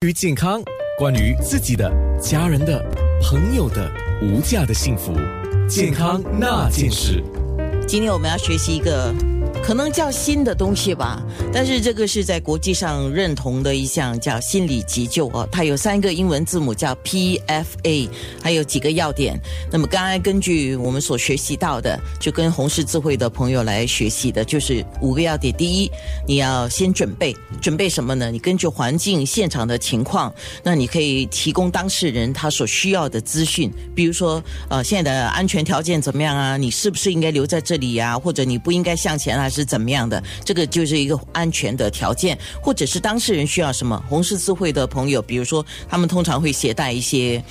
关于健康，关于自己的、家人的、朋友的无价的幸福，健康那件事。今天我们要学习一个。可能叫新的东西吧，但是这个是在国际上认同的一项叫心理急救哦，它有三个英文字母叫 PFA，还有几个要点。那么刚刚根据我们所学习到的，就跟红十字会的朋友来学习的，就是五个要点。第一，你要先准备，准备什么呢？你根据环境现场的情况，那你可以提供当事人他所需要的资讯，比如说呃现在的安全条件怎么样啊？你是不是应该留在这里呀？或者你不应该向前啊？是怎么样的？这个就是一个安全的条件，或者是当事人需要什么？红十字会的朋友，比如说，他们通常会携带一些。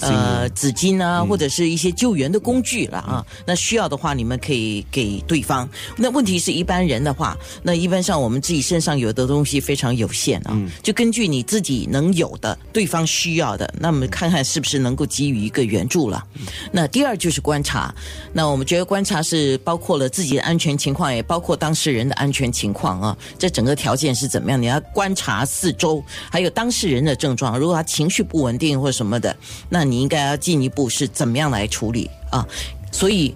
呃，纸巾啊，或者是一些救援的工具了啊。那需要的话，你们可以给对方。那问题是一般人的话，那一般上我们自己身上有的东西非常有限啊。就根据你自己能有的，对方需要的，那么看看是不是能够给予一个援助了。那第二就是观察。那我们觉得观察是包括了自己的安全情况，也包括当事人的安全情况啊。这整个条件是怎么样？你要观察四周，还有当事人的症状。如果他情绪不稳定或者什么的，那那你应该要进一步是怎么样来处理啊？所以，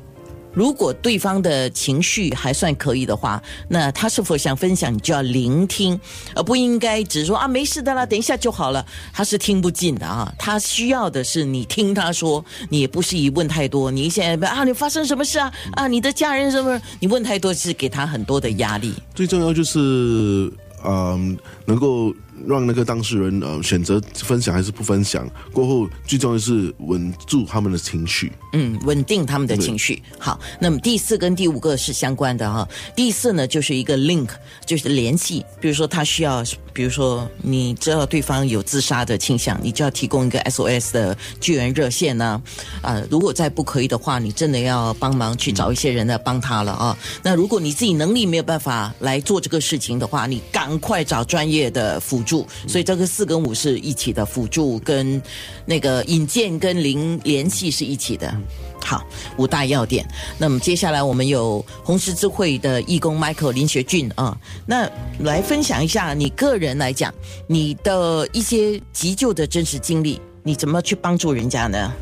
如果对方的情绪还算可以的话，那他是否想分享，你就要聆听，而不应该只说啊没事的啦，等一下就好了。他是听不进的啊，他需要的是你听他说，你也不是一问太多。你现在啊，你发生什么事啊？啊，你的家人什么？你问太多是给他很多的压力。最重要就是，嗯，能够。让那个当事人呃选择分享还是不分享，过后最重要是稳住他们的情绪。嗯，稳定他们的情绪。好，那么第四跟第五个是相关的哈。第四呢就是一个 link，就是联系。比如说他需要，比如说你知道对方有自杀的倾向，你就要提供一个 SOS 的救援热线呢。啊，如果再不可以的话，你真的要帮忙去找一些人来帮他了啊。那如果你自己能力没有办法来做这个事情的话，你赶快找专业的辅助。所以这个四跟五是一起的，辅助跟那个引荐跟零联系是一起的。好，五大要点。那么接下来我们有红十字会的义工 Michael 林学俊啊，那来分享一下你个人来讲你的一些急救的真实经历，你怎么去帮助人家呢？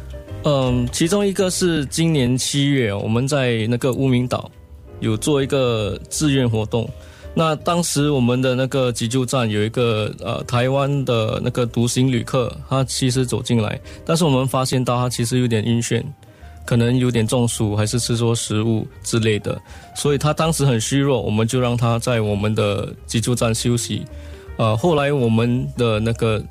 嗯，其中一个是今年七月我们在那个乌名岛有做一个志愿活动。那当时我们的那个急救站有一个呃台湾的那个独行旅客，他其实走进来，但是我们发现到他其实有点晕眩，可能有点中暑，还是吃错食物之类的，所以他当时很虚弱，我们就让他在我们的急救站休息。呃，后来我们的那个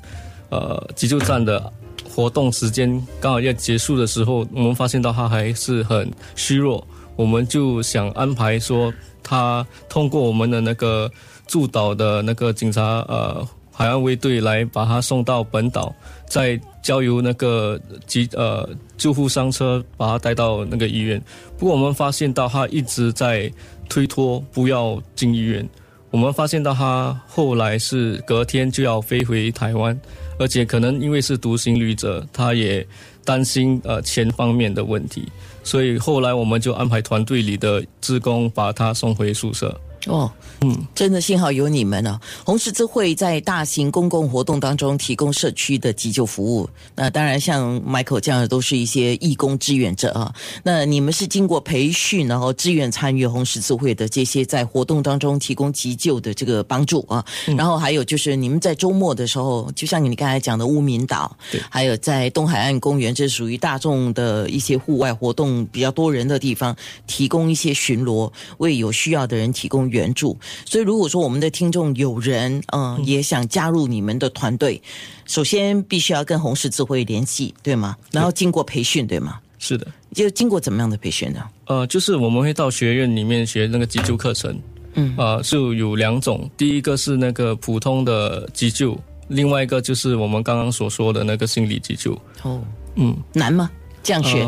呃急救站的活动时间刚好要结束的时候，我们发现到他还是很虚弱，我们就想安排说。他通过我们的那个驻岛的那个警察呃海岸卫队来把他送到本岛，再交由那个急呃救护伤车把他带到那个医院。不过我们发现到他一直在推脱不要进医院。我们发现到他后来是隔天就要飞回台湾，而且可能因为是独行旅者，他也担心呃钱方面的问题。所以后来我们就安排团队里的职工把他送回宿舍。哦，嗯，真的幸好有你们啊！红十字会在大型公共活动当中提供社区的急救服务。那当然，像 Michael 这样的都是一些义工志愿者啊。那你们是经过培训，然后志愿参与红十字会的这些在活动当中提供急救的这个帮助啊。然后还有就是你们在周末的时候，就像你刚才讲的乌敏岛，还有在东海岸公园，这属于大众的一些户外活动比较多人的地方，提供一些巡逻，为有需要的人提供。援助，所以如果说我们的听众有人嗯也想加入你们的团队，首先必须要跟红十字会联系，对吗？然后经过培训，对吗？是的，就经过怎么样的培训呢？呃，就是我们会到学院里面学那个急救课程，嗯啊，就有两种，第一个是那个普通的急救，另外一个就是我们刚刚所说的那个心理急救。哦，嗯，难吗？这样学，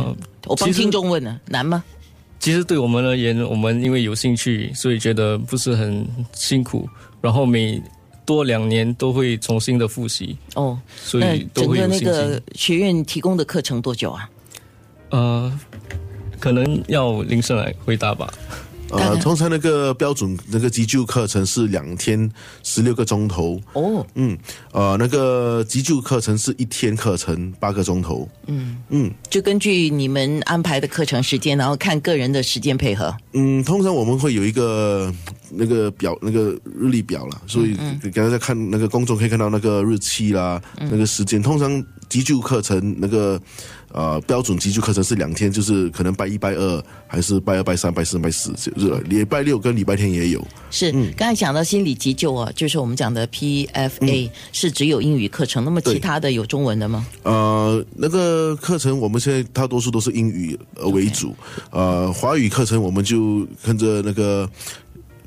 我帮听众问呢，难吗？其实对我们而言，我们因为有兴趣，所以觉得不是很辛苦。然后每多两年都会重新的复习哦，所以整个那个学院提供的课程多久啊？呃，可能要林生来回答吧。呃，通常那个标准那个急救课程是两天十六个钟头，哦，嗯，呃，那个急救课程是一天课程八个钟头，嗯。嗯。就根据你们安排的课程时间，然后看个人的时间配合。嗯，通常我们会有一个那个表，那个日历表啦，所以给大家看那个公众可以看到那个日期啦，那个时间。通常急救课程那个呃标准急救课程是两天，就是可能拜一、拜二，还是拜二、拜三、拜四、拜四，就是礼拜六跟礼拜天也有。是，刚才讲到心理急救啊，就是我们讲的 PFA、是只有英语课程，那么其他的有中文的吗？呃，那个课程我们现在大多数都是英语呃为主，呃，华语课程我们就跟着那个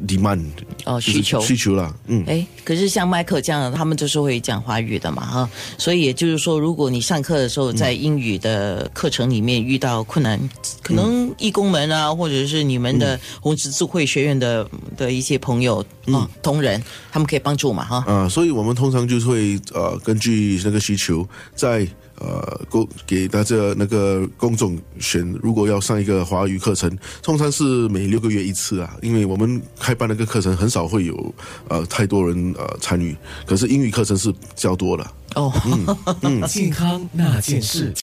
demand 就是哦需求。需求啦，嗯。哎，可是像麦克这样的，他们就是会讲华语的嘛，哈，所以也就是说，如果你上课的时候在英语的课程里面遇到困难，可能义工们啊，或者是你们的红十字会学院的的一些朋友啊、同仁，他们可以帮助嘛，哈。啊、所以我们通常就是会呃根据那个需求，在呃公给大家那个公众选，如果要上一个华语课程，通常是每六个月一次啊，因为我们开办那个课程很少会有呃太多人呃参与，可是英语课程是较多的。哦，嗯，嗯 健康那件事。